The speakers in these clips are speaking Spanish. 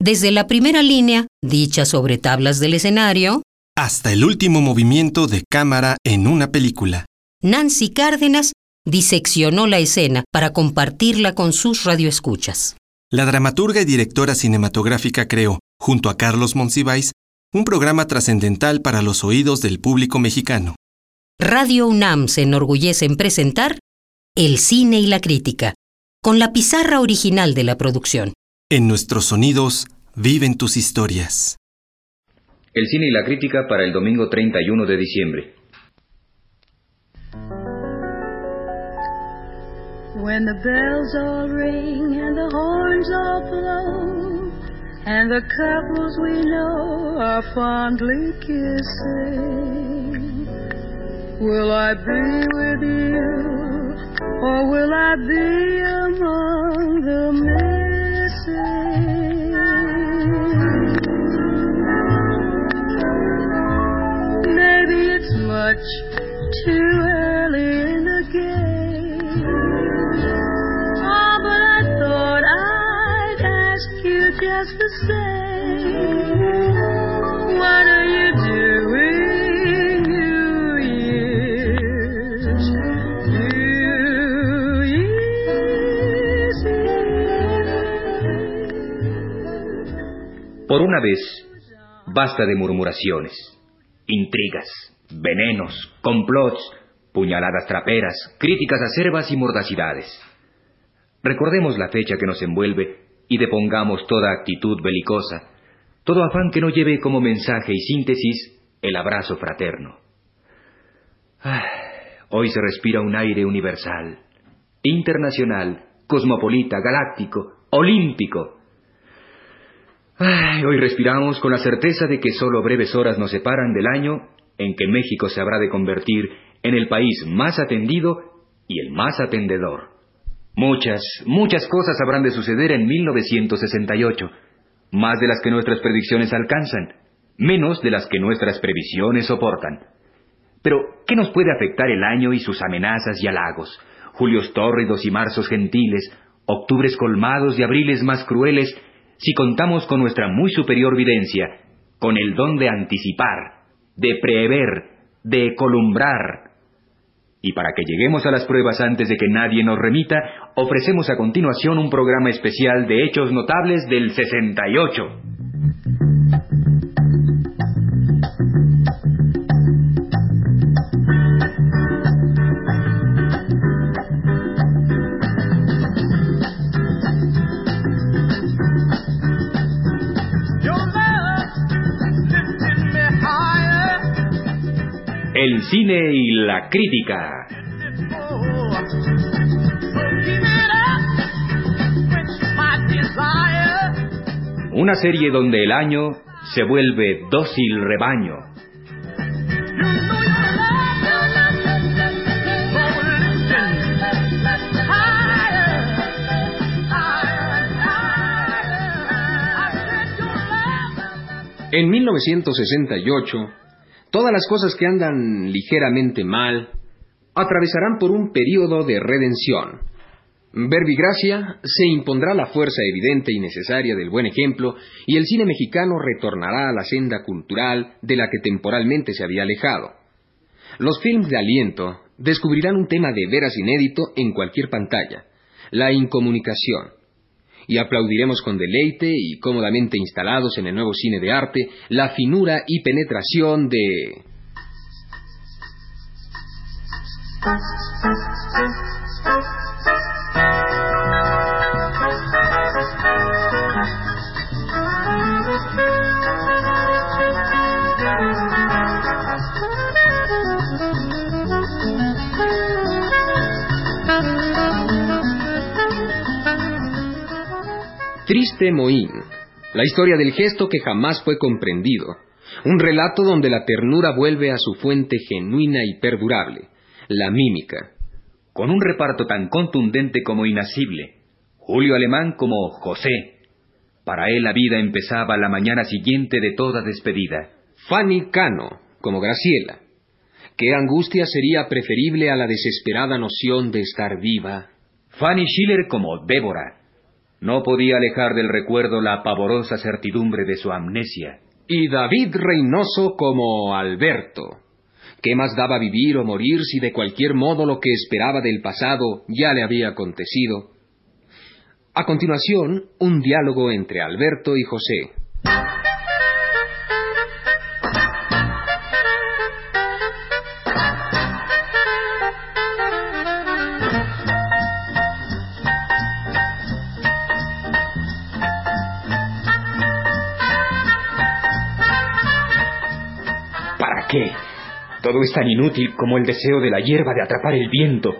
desde la primera línea, dicha sobre tablas del escenario, hasta el último movimiento de cámara en una película. Nancy Cárdenas diseccionó la escena para compartirla con sus radioescuchas. La dramaturga y directora cinematográfica creó, junto a Carlos Monsiváis, un programa trascendental para los oídos del público mexicano. Radio UNAM se enorgullece en presentar El cine y la crítica, con la pizarra original de la producción. En nuestros sonidos viven tus historias. El cine y la crítica para el domingo 31 de diciembre. When the bells all ring and the horns all blow, and the couples we know are fondly kissing, will I be with you, or will I be among the missing? Maybe it's much too early in the game. Oh, but I thought I'd ask you just the same. Vez, basta de murmuraciones, intrigas, venenos, complots, puñaladas traperas, críticas acerbas y mordacidades. Recordemos la fecha que nos envuelve y depongamos toda actitud belicosa, todo afán que no lleve como mensaje y síntesis el abrazo fraterno. Ah, hoy se respira un aire universal, internacional, cosmopolita, galáctico, olímpico. Hoy respiramos con la certeza de que solo breves horas nos separan del año en que México se habrá de convertir en el país más atendido y el más atendedor. Muchas, muchas cosas habrán de suceder en 1968, más de las que nuestras predicciones alcanzan, menos de las que nuestras previsiones soportan. Pero, ¿qué nos puede afectar el año y sus amenazas y halagos? Julios tórridos y marzos gentiles, octubres colmados y abriles más crueles, si contamos con nuestra muy superior videncia, con el don de anticipar, de prever, de columbrar. Y para que lleguemos a las pruebas antes de que nadie nos remita, ofrecemos a continuación un programa especial de hechos notables del 68. El cine y la crítica. Una serie donde el año se vuelve dócil rebaño. En 1968, todas las cosas que andan ligeramente mal atravesarán por un periodo de redención. Verbigracia se impondrá la fuerza evidente y necesaria del buen ejemplo y el cine mexicano retornará a la senda cultural de la que temporalmente se había alejado. Los films de aliento descubrirán un tema de veras inédito en cualquier pantalla, la incomunicación. Y aplaudiremos con deleite y cómodamente instalados en el nuevo cine de arte la finura y penetración de... Mohín, la historia del gesto que jamás fue comprendido, un relato donde la ternura vuelve a su fuente genuina y perdurable, la mímica. Con un reparto tan contundente como inasible, Julio Alemán como José. Para él la vida empezaba la mañana siguiente de toda despedida. Fanny Cano, como Graciela. ¿Qué angustia sería preferible a la desesperada noción de estar viva? Fanny Schiller como Débora. No podía alejar del recuerdo la pavorosa certidumbre de su amnesia. Y David Reynoso como Alberto. ¿Qué más daba vivir o morir si de cualquier modo lo que esperaba del pasado ya le había acontecido? A continuación, un diálogo entre Alberto y José. Qué? Todo es tan inútil como el deseo de la hierba de atrapar el viento.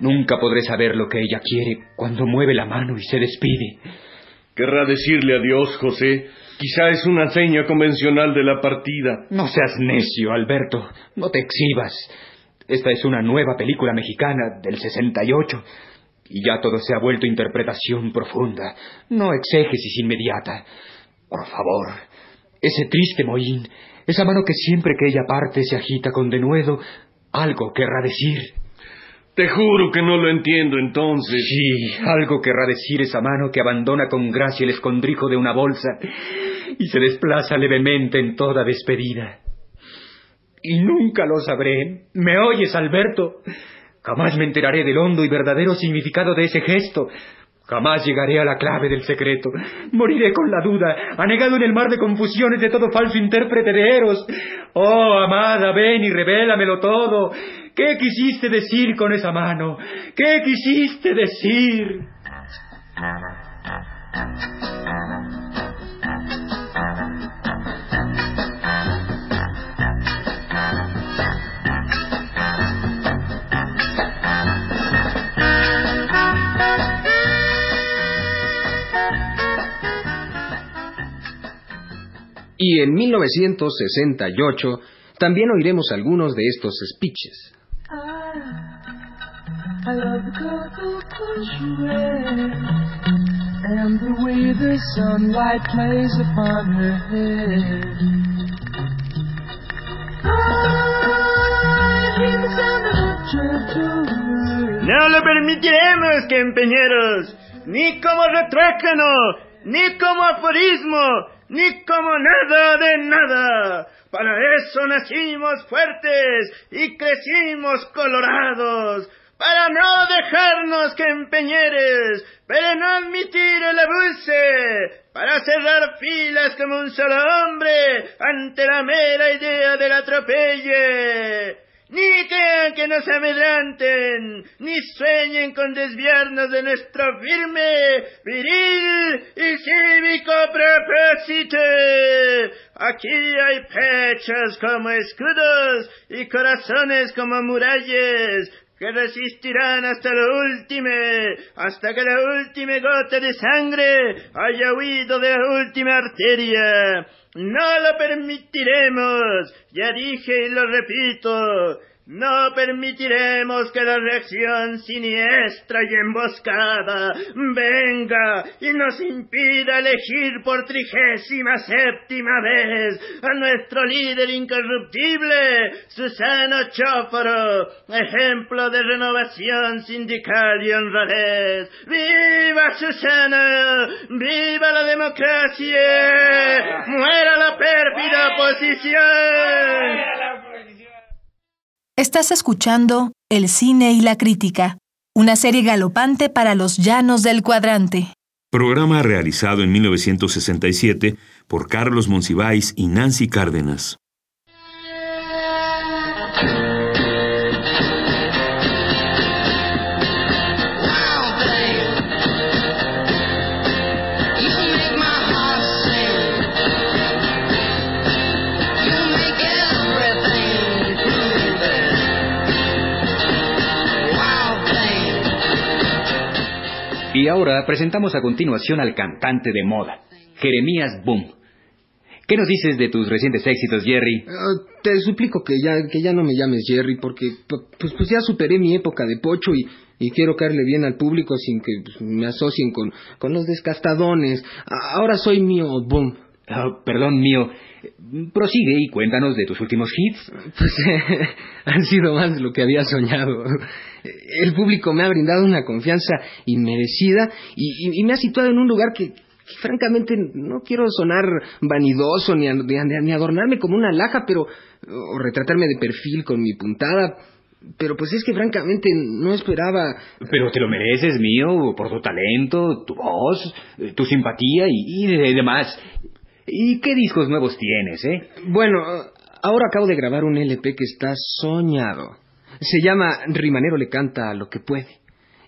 Nunca podré saber lo que ella quiere cuando mueve la mano y se despide. Querrá decirle adiós, José. Quizá es una seña convencional de la partida. No seas necio, Alberto. No te exhibas. Esta es una nueva película mexicana del 68 y ya todo se ha vuelto interpretación profunda, no exégesis inmediata. Por favor, ese triste mohín, esa mano que siempre que ella parte se agita con denuedo, algo querrá decir. Te juro que no lo entiendo entonces. Sí, algo querrá decir esa mano que abandona con gracia el escondrijo de una bolsa y se desplaza levemente en toda despedida. Y nunca lo sabré. ¿Me oyes, Alberto? Jamás me enteraré del hondo y verdadero significado de ese gesto. Jamás llegaré a la clave del secreto. Moriré con la duda, anegado en el mar de confusiones de todo falso intérprete de Eros. Oh, amada, ven y revélamelo todo. ¿Qué quisiste decir con esa mano? ¿Qué quisiste decir? Y en 1968 también oiremos algunos de estos speeches. I love the colorful clothes you wear and the way the sunlight plays upon her head. I hear the sound of a gentle No lo permitiremos, compañeros, ni como retrácano, ni como aforismo, ni como nada de nada. Para eso nacimos fuertes y crecimos colorados, para no dejarnos que empeñeres, para no admitir el abuso, para cerrar filas como un solo hombre ante la mera idea del atropelle. Ni crean que nos amedranten, ni sueñen con desviarnos de nuestro firme, viril y cívico propósito. Aquí hay pechos como escudos y corazones como murallas que resistirán hasta lo último, hasta que la última gota de sangre haya huido de la última arteria. No lo permitiremos, ya dije y lo repito, no permitiremos que la reacción siniestra y emboscada venga y nos impida elegir por trigésima séptima vez a nuestro líder incorruptible, Susano Chóforo, ejemplo de renovación sindical y honradez. ¡Viva Susano! ¡Viva la democracia! ¡Muera la pérfida oposición! Estás escuchando El cine y la crítica, una serie galopante para los llanos del cuadrante. Programa realizado en 1967 por Carlos Monsiváis y Nancy Cárdenas. Y ahora presentamos a continuación al cantante de moda, Jeremías Boom. ¿Qué nos dices de tus recientes éxitos, Jerry? Ah, te suplico que ya, que ya no me llames Jerry, porque pues, pues ya superé mi época de pocho y, y quiero caerle bien al público sin que pues, me asocien con, con los descastadones. Ahora soy mío, boom. Oh, perdón mío, Prosigue y cuéntanos de tus últimos hits. Pues han sido más de lo que había soñado. El público me ha brindado una confianza inmerecida y, me ha situado en un lugar que, francamente no quiero sonar vanidoso ni, ni, adornarme como una laja, pero o retratarme de perfil con mi puntada. Pero pues es que francamente no esperaba. Pero te lo mereces, mío, por tu talento, tu voz, tu simpatía y, y demás. ¿Y qué discos nuevos tienes, eh? Bueno, ahora acabo de grabar un LP que está soñado. Se llama Rimanero le canta lo que puede.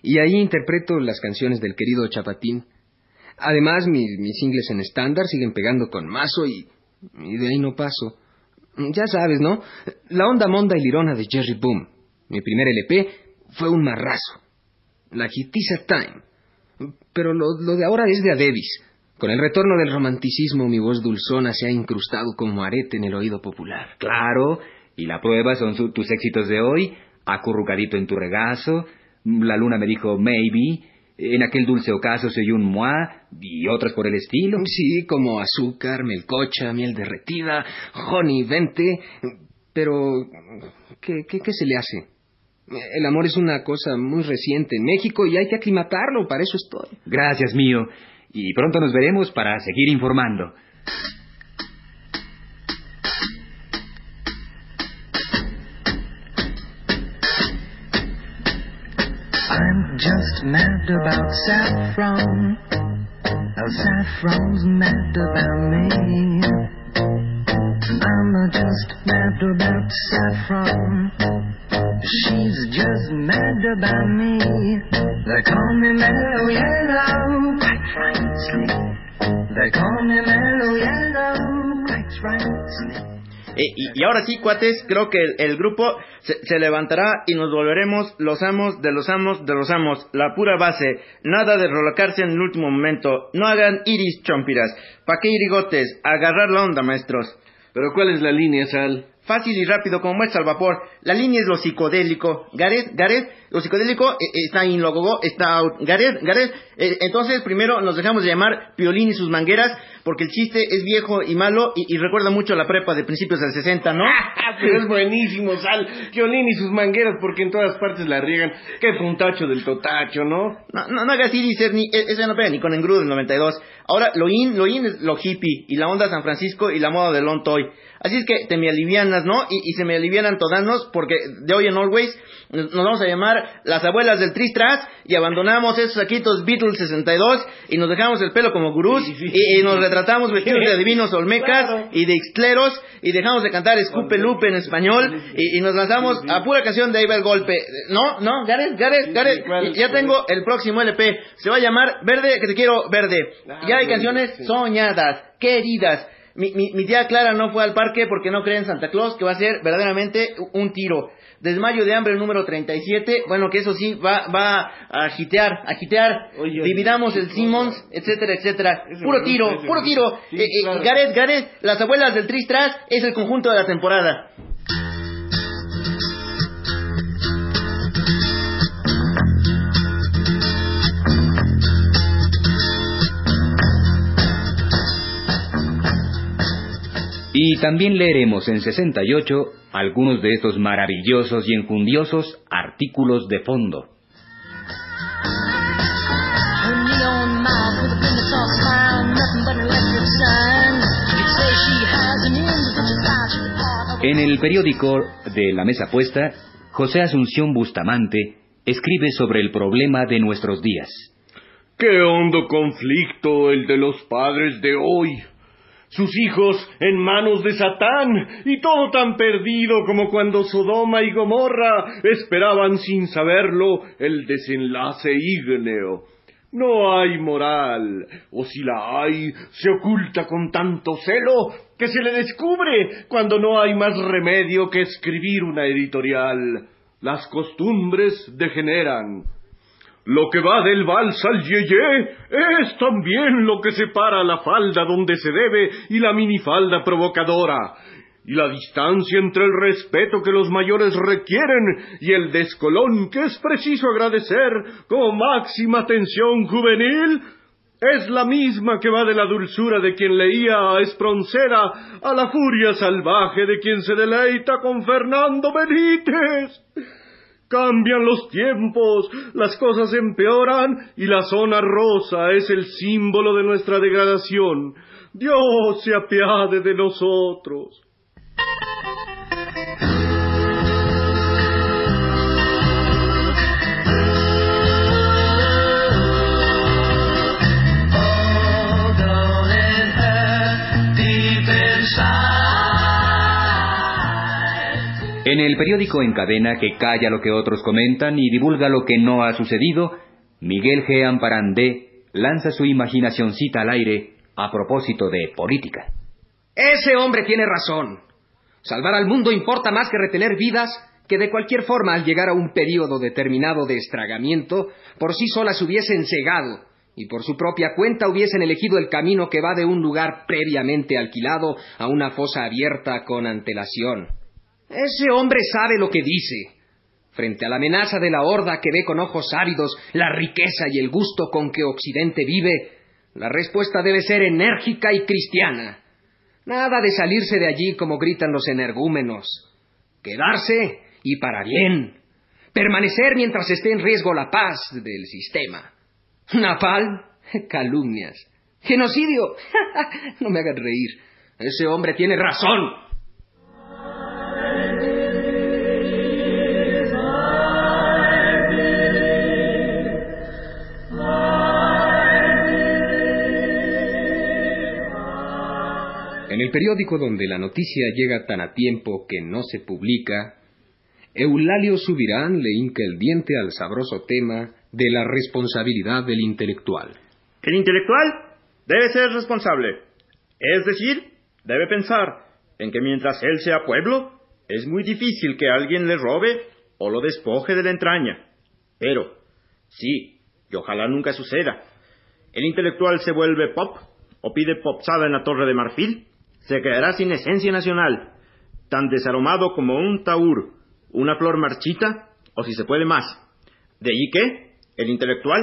Y ahí interpreto las canciones del querido Chapatín. Además, mis, mis singles en estándar siguen pegando con mazo y, y de ahí no paso. Ya sabes, ¿no? La onda monda y lirona de Jerry Boom. Mi primer LP fue un marrazo. La hitiza Time. Pero lo, lo de ahora es de Adebis. Con el retorno del romanticismo, mi voz dulzona se ha incrustado como arete en el oído popular. Claro, y la prueba son tus éxitos de hoy, acurrucadito en tu regazo, la luna me dijo maybe, en aquel dulce ocaso se oyó un moi y otras por el estilo. Sí, como azúcar, melcocha, miel derretida, honey, vente. Pero, ¿qué, qué, qué se le hace? El amor es una cosa muy reciente en México y hay que aclimatarlo, para eso estoy. Gracias, mío y pronto nos veremos para seguir informando. I'm just mad about saffron. Oh, saffron's mad about me. I'm just mad about saffron. She's just mad about me. They call me mellow yellow, quite frankly. They call me mellow yellow, quite frankly. Y, y, ahora sí, cuates, creo que el, el grupo se, se, levantará y nos volveremos los amos de los amos de los amos. La pura base. Nada de rolocarse en el último momento. No hagan iris chompiras. ¿Pa' qué irigotes? Agarrar la onda, maestros. ¿Pero cuál es la línea, Sal? Fácil y rápido como muestra al vapor. La línea es lo psicodélico. Gareth, Gareth, lo psicodélico eh, eh, está in logo, está out. Gareth, Gareth, eh, entonces primero nos dejamos de llamar Piolín y sus mangueras porque el chiste es viejo y malo y, recuerda mucho a la prepa de principios del 60, ¿no? Pero es buenísimo, Sal. Piolín y sus mangueras porque en todas partes la riegan. Qué puntacho del totacho, ¿no? No, no, no hagas iris, ni, e, ese no pega ni con engrudo del 92. Ahora, lo in, lo in es lo hippie y la onda San Francisco y la moda de Long Toy. Así es que te me alivianas, ¿no? Y, se me alivianan todanos porque de hoy en always nos vamos a llamar las abuelas del Tristras y abandonamos esos saquitos Beatles 62 y nos dejamos el pelo como gurús y, nos retratamos vestidos de divinos olmecas y de ixtleros y dejamos de cantar Escupe Lupe en español y, nos lanzamos a pura canción de Iber Golpe. No, no, Gareth, Gareth, Gareth, ya tengo el próximo LP. Se va a llamar Verde, que te quiero verde. Ya hay canciones soñadas, queridas mi, mi, mi, tía Clara no fue al parque porque no cree en Santa Claus, que va a ser verdaderamente un tiro. Desmayo de hambre número 37, bueno, que eso sí, va, va a agitear, agitear. Dividamos el Simmons, etcétera, etcétera. Puro tiro, puro tiro. Eh, eh, Gareth, Gareth, las abuelas del Tristras es el conjunto de la temporada. Y también leeremos en 68 algunos de estos maravillosos y enjundiosos artículos de fondo. En el periódico de La Mesa Puesta, José Asunción Bustamante escribe sobre el problema de nuestros días. Qué hondo conflicto el de los padres de hoy sus hijos en manos de Satán, y todo tan perdido como cuando Sodoma y Gomorra esperaban sin saberlo el desenlace ígneo. No hay moral, o si la hay, se oculta con tanto celo que se le descubre cuando no hay más remedio que escribir una editorial. Las costumbres degeneran, lo que va del vals al yeye es también lo que separa la falda donde se debe y la minifalda provocadora, y la distancia entre el respeto que los mayores requieren y el descolón que es preciso agradecer como máxima atención juvenil es la misma que va de la dulzura de quien leía a Esproncera a la furia salvaje de quien se deleita con Fernando Benítez. Cambian los tiempos, las cosas empeoran y la zona rosa es el símbolo de nuestra degradación. Dios se apiade de nosotros. En el periódico en cadena que calla lo que otros comentan y divulga lo que no ha sucedido, Miguel G. Amparandé lanza su imaginacioncita al aire a propósito de política. Ese hombre tiene razón. Salvar al mundo importa más que retener vidas que de cualquier forma al llegar a un periodo determinado de estragamiento por sí solas hubiesen cegado y por su propia cuenta hubiesen elegido el camino que va de un lugar previamente alquilado a una fosa abierta con antelación. Ese hombre sabe lo que dice. Frente a la amenaza de la horda que ve con ojos áridos la riqueza y el gusto con que Occidente vive, la respuesta debe ser enérgica y cristiana. Nada de salirse de allí como gritan los energúmenos. Quedarse y para bien. Permanecer mientras esté en riesgo la paz del sistema. Napal, calumnias. Genocidio. no me hagan reír. Ese hombre tiene razón. En el periódico donde la noticia llega tan a tiempo que no se publica, Eulalio Subirán le hinca el diente al sabroso tema de la responsabilidad del intelectual. El intelectual debe ser responsable, es decir, debe pensar en que mientras él sea pueblo, es muy difícil que alguien le robe o lo despoje de la entraña. Pero, sí, y ojalá nunca suceda, el intelectual se vuelve pop o pide popsada en la Torre de Marfil, se quedará sin esencia nacional, tan desaromado como un taur, una flor marchita, o si se puede más. De allí que el intelectual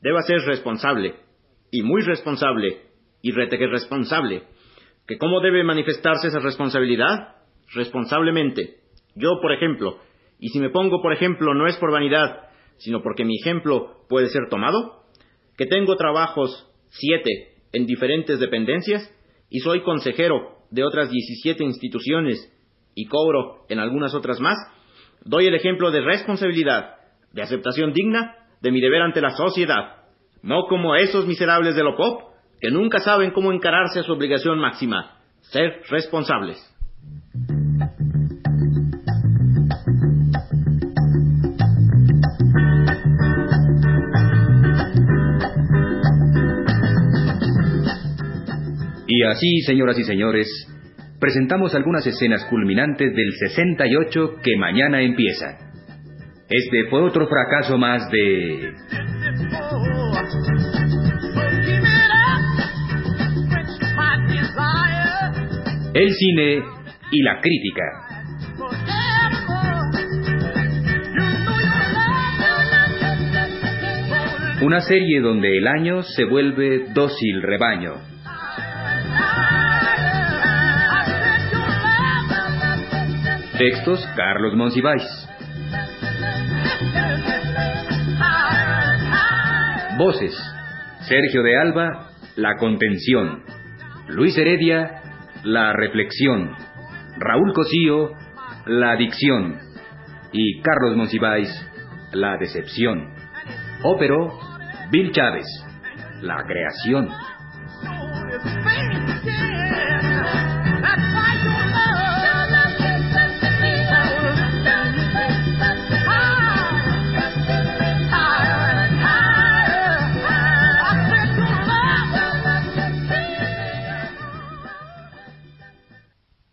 deba ser responsable, y muy responsable, y reteque responsable. ¿Que cómo debe manifestarse esa responsabilidad? Responsablemente. Yo, por ejemplo, y si me pongo por ejemplo no es por vanidad, sino porque mi ejemplo puede ser tomado, que tengo trabajos siete en diferentes dependencias, y soy consejero de otras 17 instituciones y cobro en algunas otras más, doy el ejemplo de responsabilidad, de aceptación digna de mi deber ante la sociedad, no como esos miserables de lo pop que nunca saben cómo encararse a su obligación máxima, ser responsables. Y así, señoras y señores, presentamos algunas escenas culminantes del 68 que mañana empieza. Este fue otro fracaso más de... El cine y la crítica. Una serie donde el año se vuelve dócil rebaño Textos Carlos Monsiváis. Voces Sergio de Alba, La Contención. Luis Heredia, La Reflexión. Raúl Cosío, La Adicción. Y Carlos Monsiváis, La Decepción. Ópero, Bill Chávez, La Creación.